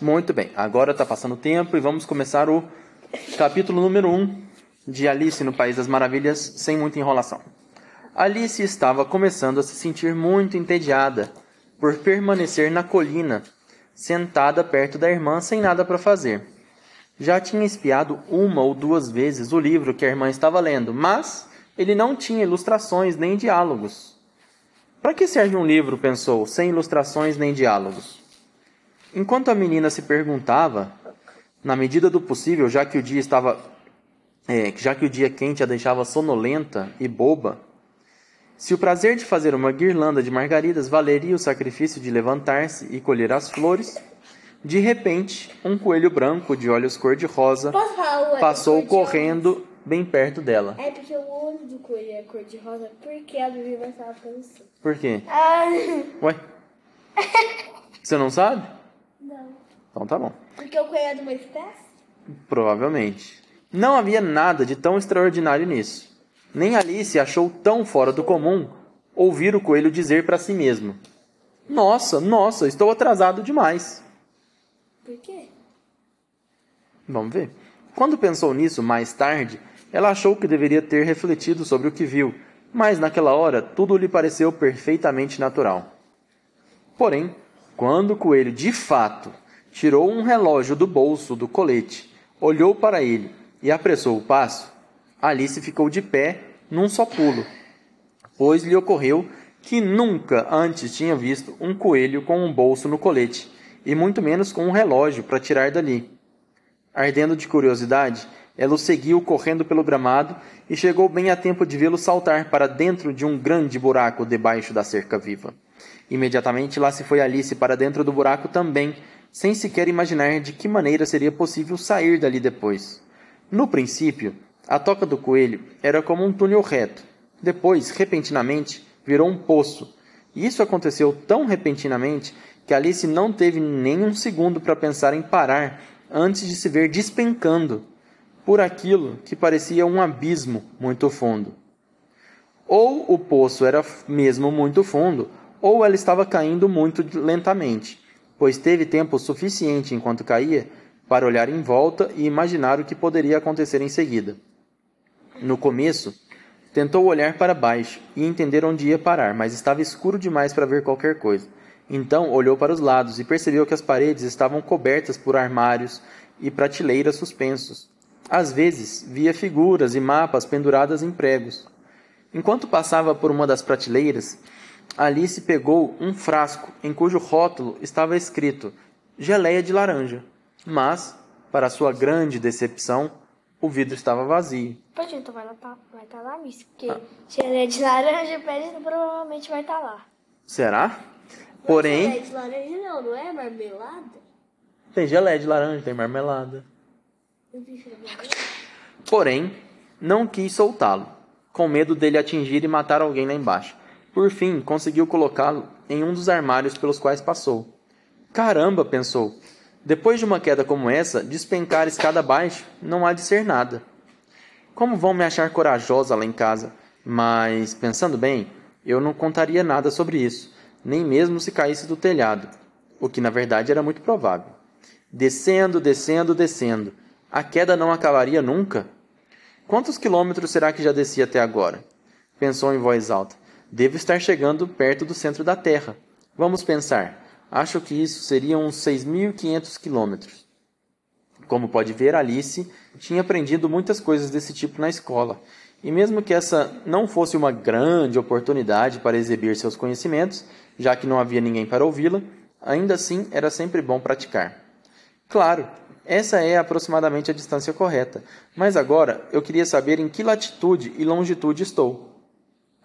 Muito bem, agora está passando o tempo e vamos começar o capítulo número 1 um de Alice no País das Maravilhas, sem muita enrolação. Alice estava começando a se sentir muito entediada por permanecer na colina, sentada perto da irmã sem nada para fazer. Já tinha espiado uma ou duas vezes o livro que a irmã estava lendo, mas ele não tinha ilustrações nem diálogos. Para que serve um livro, pensou, sem ilustrações nem diálogos? Enquanto a menina se perguntava, na medida do possível, já que o dia estava, é, já que o dia quente a deixava sonolenta e boba, se o prazer de fazer uma guirlanda de margaridas valeria o sacrifício de levantar-se e colher as flores, de repente, um coelho branco de olhos cor-de-rosa passou correndo bem perto dela. É porque o olho do coelho é cor-de-rosa, porque a Bibi vai falar pra você. Por quê? Ah, Ué? Você não sabe? Não. Então tá bom. Porque o coelho é de uma espécie? Provavelmente. Não havia nada de tão extraordinário nisso. Nem Alice achou tão fora do comum ouvir o coelho dizer para si mesmo: Nossa, nossa, estou atrasado demais. Por quê? Vamos ver. Quando pensou nisso mais tarde, ela achou que deveria ter refletido sobre o que viu, mas naquela hora tudo lhe pareceu perfeitamente natural. Porém, quando o coelho de fato tirou um relógio do bolso do colete, olhou para ele e apressou o passo, Alice ficou de pé num só pulo, pois lhe ocorreu que nunca antes tinha visto um coelho com um bolso no colete, e muito menos com um relógio para tirar dali. Ardendo de curiosidade, ela o seguiu correndo pelo gramado e chegou bem a tempo de vê-lo saltar para dentro de um grande buraco debaixo da cerca viva. Imediatamente lá se foi Alice para dentro do buraco também, sem sequer imaginar de que maneira seria possível sair dali depois. No princípio, a toca do coelho era como um túnel reto. Depois, repentinamente, virou um poço. E isso aconteceu tão repentinamente que Alice não teve nem um segundo para pensar em parar antes de se ver despencando por aquilo que parecia um abismo muito fundo. Ou o poço era mesmo muito fundo, ou ela estava caindo muito lentamente, pois teve tempo suficiente enquanto caía para olhar em volta e imaginar o que poderia acontecer em seguida. No começo, tentou olhar para baixo e entender onde ia parar, mas estava escuro demais para ver qualquer coisa. Então olhou para os lados e percebeu que as paredes estavam cobertas por armários e prateleiras suspensos. Às vezes, via figuras e mapas penduradas em pregos. Enquanto passava por uma das prateleiras, Alice pegou um frasco em cujo rótulo estava escrito geleia de laranja. Mas, para sua grande decepção, o vidro estava vazio. Pode, então vai estar tá lá, Miss. Porque geleia de laranja, pede, provavelmente vai estar lá. Será? Porém, Geleia de laranja não, não é marmelada? tem geleia de laranja, tem marmelada. Porém, não quis soltá-lo, com medo dele atingir e matar alguém lá embaixo. Por fim, conseguiu colocá-lo em um dos armários pelos quais passou. Caramba, pensou. Depois de uma queda como essa, despencar escada abaixo não há de ser nada. Como vão me achar corajosa lá em casa? Mas, pensando bem, eu não contaria nada sobre isso, nem mesmo se caísse do telhado, o que na verdade era muito provável. Descendo, descendo, descendo. A queda não acabaria nunca? Quantos quilômetros será que já desci até agora? Pensou em voz alta. Devo estar chegando perto do centro da Terra. Vamos pensar. Acho que isso seriam uns 6.500 quilômetros. Como pode ver, Alice tinha aprendido muitas coisas desse tipo na escola. E mesmo que essa não fosse uma grande oportunidade para exibir seus conhecimentos, já que não havia ninguém para ouvi-la, ainda assim era sempre bom praticar. Claro, essa é aproximadamente a distância correta, mas agora eu queria saber em que latitude e longitude estou.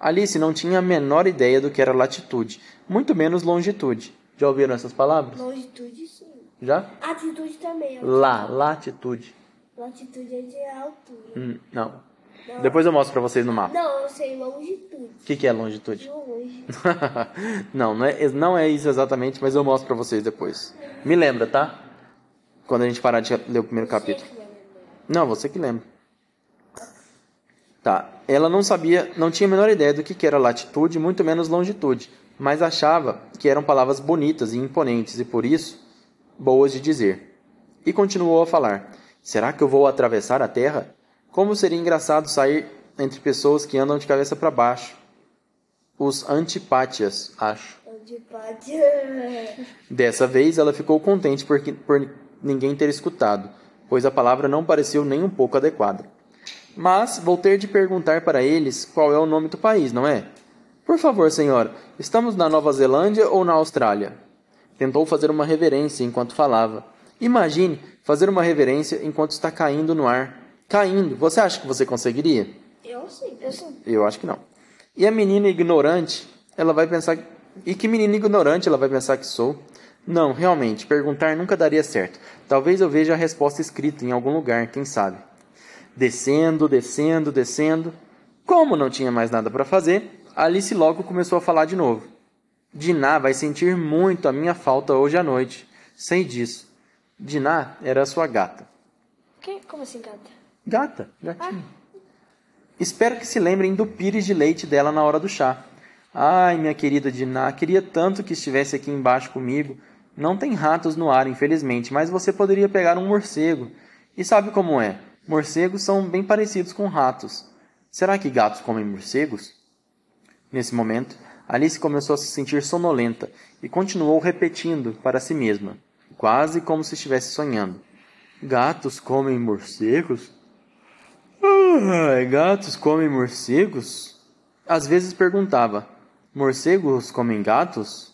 Alice não tinha a menor ideia do que era latitude, muito menos longitude. Já ouviram essas palavras? Longitude, sim. Já? Atitude também. Lá, latitude. Latitude é de altura. Hum, não. Depois eu mostro para vocês no mapa. Não, eu sei longitude. O que, que é longitude? De longe. não, não é, não é isso exatamente, mas eu mostro para vocês depois. Me lembra, tá? Quando a gente parar de ler o primeiro capítulo. Não, você que lembra. Tá. Ela não sabia, não tinha a menor ideia do que que era latitude, muito menos longitude, mas achava que eram palavras bonitas e imponentes e por isso boas de dizer. E continuou a falar: Será que eu vou atravessar a terra? Como seria engraçado sair entre pessoas que andam de cabeça para baixo. Os antipátias, acho. Dessa vez ela ficou contente por, por ninguém ter escutado, pois a palavra não pareceu nem um pouco adequada. Mas vou ter de perguntar para eles qual é o nome do país, não é? Por favor, senhora, estamos na Nova Zelândia ou na Austrália? Tentou fazer uma reverência enquanto falava. Imagine fazer uma reverência enquanto está caindo no ar. Caindo. Você acha que você conseguiria? Eu sim, eu sim. Eu acho que não. E a menina ignorante, ela vai pensar. E que menina ignorante ela vai pensar que sou? Não, realmente, perguntar nunca daria certo. Talvez eu veja a resposta escrita em algum lugar, quem sabe. Descendo, descendo, descendo. Como não tinha mais nada para fazer, Alice logo começou a falar de novo. Diná vai sentir muito a minha falta hoje à noite. Sei disso. Diná era a sua gata. Que? Como assim, gata? Gata, gatinha. Espero que se lembrem do pires de leite dela na hora do chá. Ai, minha querida Diná, queria tanto que estivesse aqui embaixo comigo. Não tem ratos no ar, infelizmente, mas você poderia pegar um morcego. E sabe como é? Morcegos são bem parecidos com ratos. Será que gatos comem morcegos? Nesse momento, Alice começou a se sentir sonolenta e continuou repetindo para si mesma, quase como se estivesse sonhando: Gatos comem morcegos? Ah, gatos comem morcegos? Às vezes perguntava: Morcegos comem gatos?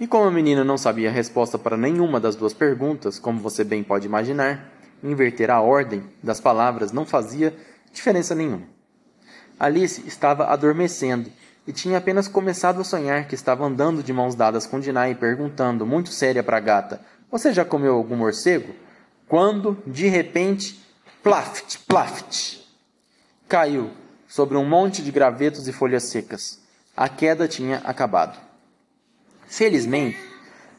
E como a menina não sabia a resposta para nenhuma das duas perguntas, como você bem pode imaginar, inverter a ordem das palavras não fazia diferença nenhuma. Alice estava adormecendo e tinha apenas começado a sonhar que estava andando de mãos dadas com Dinah e perguntando, muito séria para a gata: Você já comeu algum morcego? Quando, de repente, plaft, plaft, caiu sobre um monte de gravetos e folhas secas. A queda tinha acabado. Felizmente,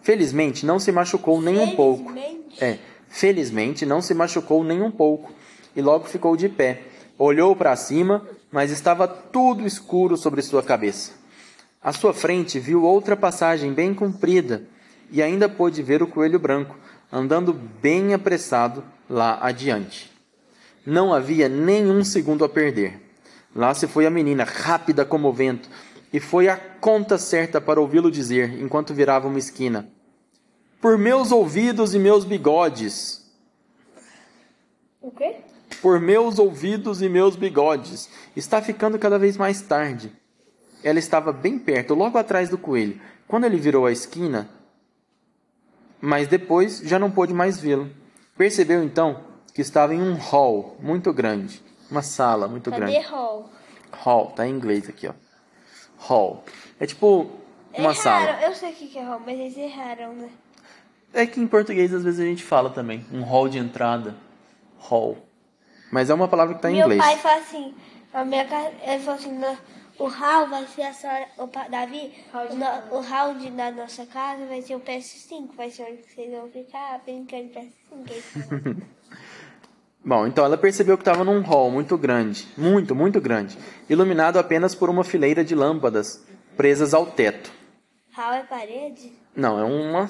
felizmente não se machucou nem um pouco. É, felizmente não se machucou nem um pouco e logo ficou de pé. Olhou para cima mas estava tudo escuro sobre sua cabeça. À sua frente viu outra passagem bem comprida e ainda pôde ver o coelho branco andando bem apressado lá adiante. Não havia nenhum segundo a perder. Lá se foi a menina, rápida como o vento, e foi a conta certa para ouvi-lo dizer, enquanto virava uma esquina: Por meus ouvidos e meus bigodes. O quê? por meus ouvidos e meus bigodes. Está ficando cada vez mais tarde. Ela estava bem perto, logo atrás do coelho. Quando ele virou a esquina, mas depois já não pôde mais vê-lo. Percebeu então que estava em um hall muito grande, uma sala muito Cadê grande. hall? Hall, tá em inglês aqui, ó. Hall. É tipo uma erraram. sala. Eu sei o que que é hall, mas eles erraram, né? É que em português às vezes a gente fala também, um hall de entrada. Hall. Mas é uma palavra que está em Meu inglês. pai falou assim, a minha casa, ele falou assim, "No- o hall vai ser a senhora, o Davi, o, o hall de, da nossa casa vai ser o PS5, vai ser onde vocês vão ficar brincando de PS5. ele falou. Bom, então ela percebeu que estava num hall muito grande, muito, muito grande, iluminado apenas por uma fileira de lâmpadas presas ao teto. hall é parede? Não, é uma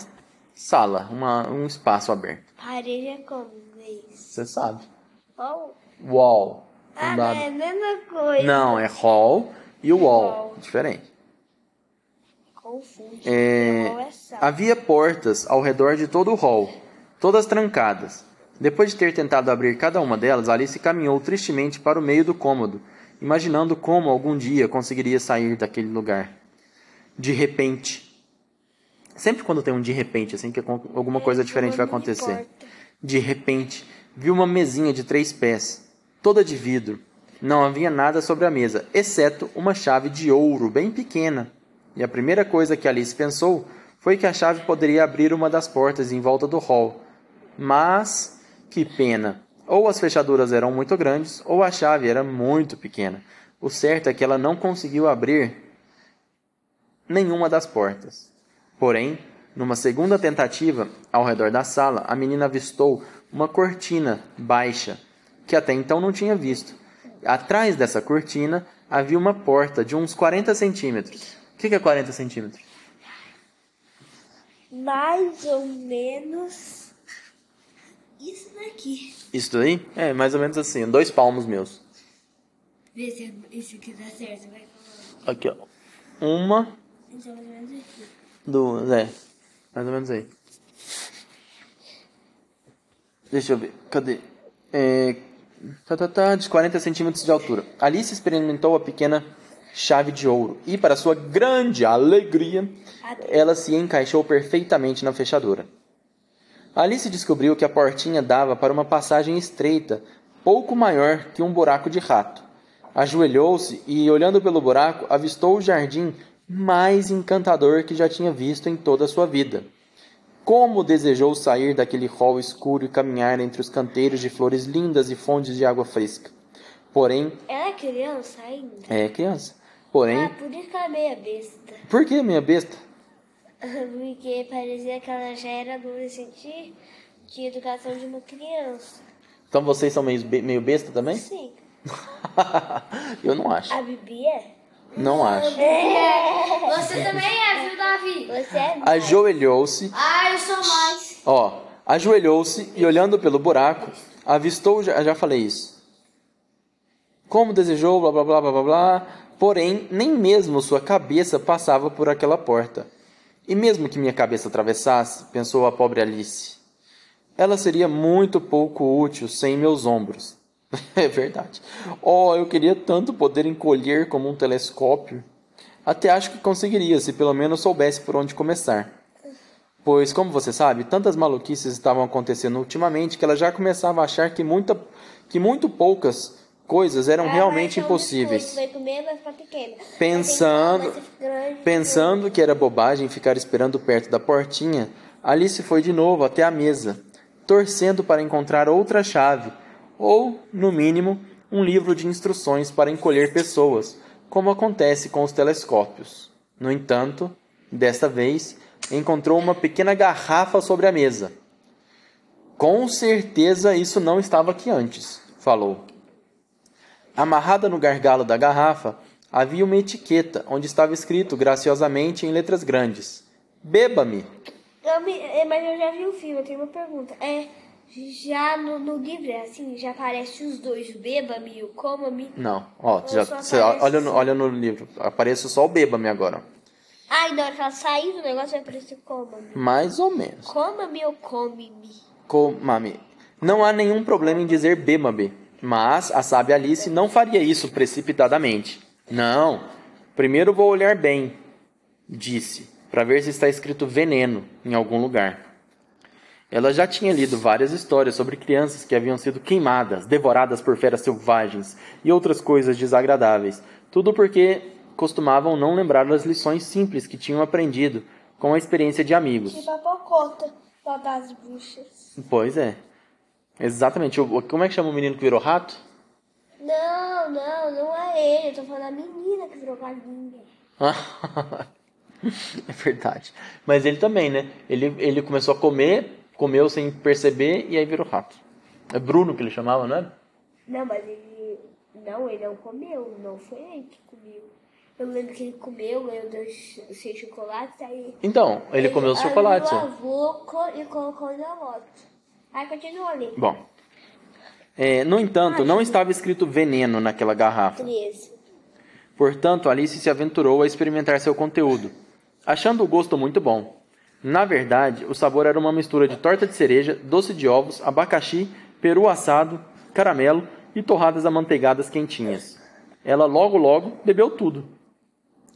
sala, uma, um espaço aberto. Parede é como? Você sabe. Hall? Wall. Ah, não é a mesma coisa. Não, é hall e wall. Hall. Diferente. Confunde. É, Hall é havia portas ao redor de todo o hall, todas trancadas. Depois de ter tentado abrir cada uma delas, Alice caminhou tristemente para o meio do cômodo, imaginando como algum dia conseguiria sair daquele lugar. De repente. Sempre quando tem um de repente, assim, que alguma coisa diferente vai acontecer. De repente, viu uma mesinha de três pés, toda de vidro. Não havia nada sobre a mesa, exceto uma chave de ouro bem pequena. E a primeira coisa que Alice pensou foi que a chave poderia abrir uma das portas em volta do hall. Mas, que pena! Ou as fechaduras eram muito grandes, ou a chave era muito pequena. O certo é que ela não conseguiu abrir nenhuma das portas. Porém, numa segunda tentativa, ao redor da sala, a menina avistou uma cortina baixa, que até então não tinha visto. Atrás dessa cortina havia uma porta de uns 40 centímetros. O que é 40 centímetros? mais ou menos isso daqui. Isso daí? É, mais ou menos assim, dois palmos meus. Vê se isso aqui dá certo. Vai. Aqui, ó. Uma, Então, mais ou menos aqui. Duas, é. Mais ou menos aí. Deixa eu ver, cadê? É, tá, tá, tá, de 40 centímetros de altura. Alice experimentou a pequena chave de ouro e, para sua grande alegria, ela se encaixou perfeitamente na fechadura. Alice descobriu que a portinha dava para uma passagem estreita, pouco maior que um buraco de rato. Ajoelhou-se e, olhando pelo buraco, avistou o jardim mais encantador que já tinha visto em toda a sua vida. Como desejou sair daquele hall escuro e caminhar entre os canteiros de flores lindas e fontes de água fresca. Porém, Ela é criança ainda? é criança. Porém, Ah, por isso que ela é meia besta. por que minha besta? Porque parecia que ela já era adolescente de educação de uma criança. Então vocês são meio, meio besta também? Sim. Eu não acho. A Bibi é? Não acho. Você também é, viu, Davi? Você é? Ajoelhou-se, Ah, eu sou mais. ó, ajoelhou-se e olhando pelo buraco, avistou, já, já falei isso. Como desejou, blá blá blá blá blá blá, porém nem mesmo sua cabeça passava por aquela porta. E mesmo que minha cabeça atravessasse, pensou a pobre Alice, ela seria muito pouco útil sem meus ombros. é verdade. Oh, eu queria tanto poder encolher como um telescópio. Até acho que conseguiria, se pelo menos soubesse por onde começar. Pois, como você sabe, tantas maluquices estavam acontecendo ultimamente que ela já começava a achar que, muita, que muito poucas coisas eram Ela realmente impossíveis. comer. Pensando- grande. Pensando que era bobagem ficar esperando perto da portinha, Alice foi de novo até a mesa, torcendo para encontrar outra chave, ou, no mínimo, um livro de instruções para encolher pessoas, como acontece com os telescópios. No entanto, desta vez, encontrou uma pequena garrafa sobre a mesa. Com certeza isso não estava aqui antes, falou. Amarrada no gargalo da garrafa havia uma etiqueta onde estava escrito graciosamente em letras grandes: Beba-me. É, mas eu já vi o filme, eu tenho uma pergunta. É, já no, no livro é assim, já aparece os dois, o beba-me e o coma-me. Não, ó, Ou já, cê aparece olha, no, assim? olha no livro, aparece só o Beba-me agora. Ah, e na hora que ela sair do negócio vai aparecer o coma-me. Mais ou menos. Coma-me ou come-me? Comame. Não há nenhum problema em dizer beba-me, mas a sábia Alice não faria isso precipitadamente. Não. Primeiro vou olhar bem, disse, para ver se está escrito veneno em algum lugar. Ela já tinha lido várias histórias sobre crianças que haviam sido queimadas, devoradas por feras selvagens e outras coisas desagradáveis. Tudo porque costumavam não lembrar das lições simples que tinham aprendido com a experiência de amigos. A pocota lá das bruxas. Pois é. Exatamente. Como é que chama o menino que virou rato? Não, não, não é ele. Eu tô falando da menina que virou galinha. é verdade. Mas ele também, né? Ele, ele começou a comer, comeu sem perceber e aí virou rato. É Bruno que ele chamava, não é? Não, mas ele. Não, ele não comeu. Não foi ele que comeu. Eu lembro que ele comeu, ganhou dois, seis chocolates, aí. Então, ele comeu os chocolates. Ele lavou co- e colocou na moto. Aí continua ali. Bom. É, no entanto, não estava escrito veneno naquela garrafa. 13. Portanto, Alice se aventurou a experimentar seu conteúdo, achando o gosto muito bom. Na verdade, o sabor era uma mistura de torta de cereja, doce de ovos, abacaxi, peru assado, caramelo e torradas amanteigadas quentinhas. Ela logo logo bebeu tudo.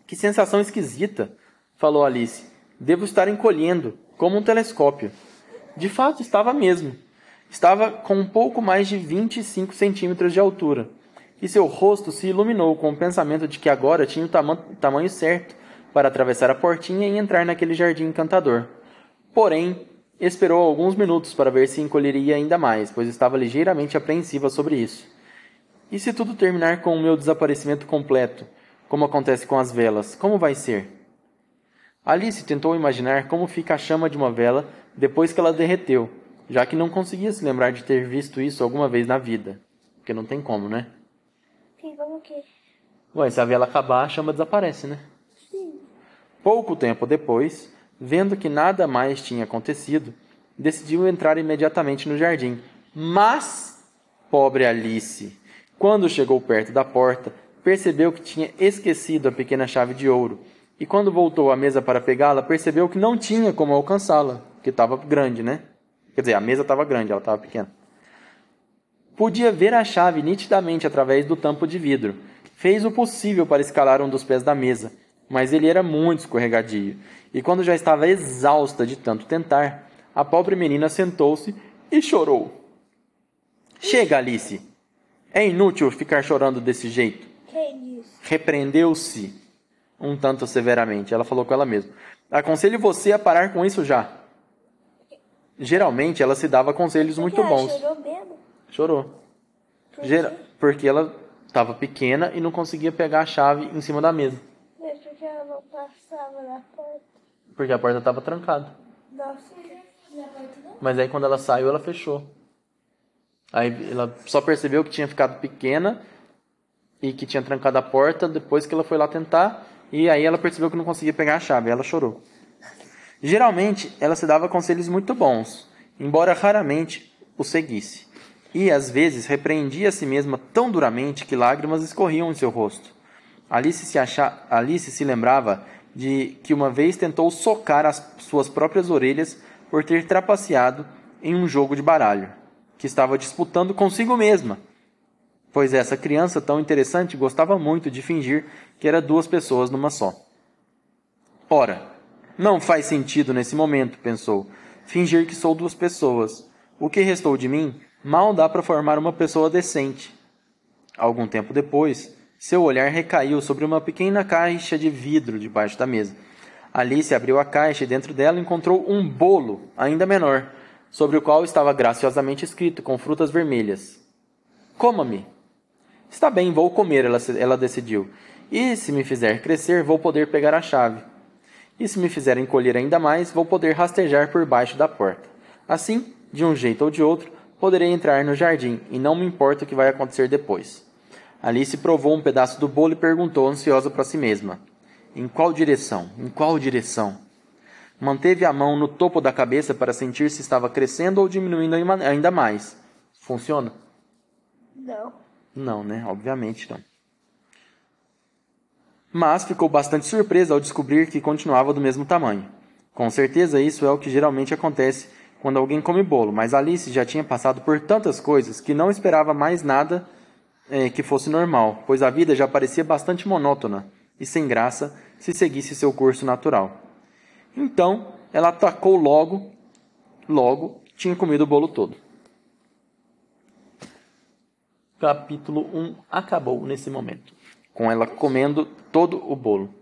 Que sensação esquisita, falou Alice. Devo estar encolhendo, como um telescópio. De fato, estava mesmo. Estava com um pouco mais de 25 centímetros de altura, e seu rosto se iluminou com o pensamento de que agora tinha o tama- tamanho certo para atravessar a portinha e entrar naquele jardim encantador. Porém, esperou alguns minutos para ver se encolheria ainda mais, pois estava ligeiramente apreensiva sobre isso. E se tudo terminar com o meu desaparecimento completo, como acontece com as velas, como vai ser? Alice tentou imaginar como fica a chama de uma vela depois que ela derreteu, já que não conseguia se lembrar de ter visto isso alguma vez na vida. Porque não tem como, né? Fica o quê? Ué, se a vela acabar, a chama desaparece, né? Pouco tempo depois, Vendo que nada mais tinha acontecido, decidiu entrar imediatamente no jardim. Mas, pobre Alice, quando chegou perto da porta, percebeu que tinha esquecido a pequena chave de ouro. E quando voltou à mesa para pegá-la, percebeu que não tinha como alcançá-la, que estava grande, né? Quer dizer, a mesa estava grande, ela estava pequena. Podia ver a chave nitidamente através do tampo de vidro. Fez o possível para escalar um dos pés da mesa, mas ele era muito escorregadio. E quando já estava exausta de tanto tentar, a pobre menina sentou-se e chorou. Chega, Alice. É inútil ficar chorando desse jeito. Disse? Repreendeu-se um tanto severamente. Ela falou com ela mesma. Aconselho você a parar com isso já. Geralmente ela se dava conselhos muito Ela bons. chorou mesmo? Chorou. Gera- Porque ela estava pequena e não conseguia pegar a chave em cima da mesa. Ela não passava na porta? Porque a porta estava trancada. Nossa, Mas aí quando ela saiu, ela fechou. Aí ela só percebeu que tinha ficado pequena e que tinha trancado a porta depois que ela foi lá tentar. E aí ela percebeu que não conseguia pegar a chave. Ela chorou. Geralmente, ela se dava conselhos muito bons, embora raramente os seguisse. E às vezes repreendia a si mesma tão duramente que lágrimas escorriam em seu rosto. Alice se. Alice se lembrava de que uma vez tentou socar as suas próprias orelhas por ter trapaceado em um jogo de baralho, que estava disputando consigo mesma, pois essa criança tão interessante gostava muito de fingir que era duas pessoas numa só. Ora, não faz sentido nesse momento, pensou, fingir que sou duas pessoas. O que restou de mim mal dá para formar uma pessoa decente. Algum tempo depois, seu olhar recaiu sobre uma pequena caixa de vidro debaixo da mesa. Alice abriu a caixa e dentro dela encontrou um bolo ainda menor, sobre o qual estava graciosamente escrito com frutas vermelhas: Coma-me. Está bem, vou comer, ela, ela decidiu. E se me fizer crescer, vou poder pegar a chave. E se me fizer encolher ainda mais, vou poder rastejar por baixo da porta. Assim, de um jeito ou de outro, poderei entrar no jardim, e não me importa o que vai acontecer depois. Alice provou um pedaço do bolo e perguntou ansiosa para si mesma: Em qual direção? Em qual direção? Manteve a mão no topo da cabeça para sentir se estava crescendo ou diminuindo ainda mais. Funciona? não. Não, né? Obviamente não. Mas ficou bastante surpresa ao descobrir que continuava do mesmo tamanho. Com certeza isso é o que geralmente acontece quando alguém come bolo, mas Alice já tinha passado por tantas coisas que não esperava mais nada eh, que fosse normal, pois a vida já parecia bastante monótona e sem graça se seguisse seu curso natural. Então, ela atacou logo, logo tinha comido o bolo todo. Capítulo 1 acabou nesse momento, com ela comendo todo o bolo.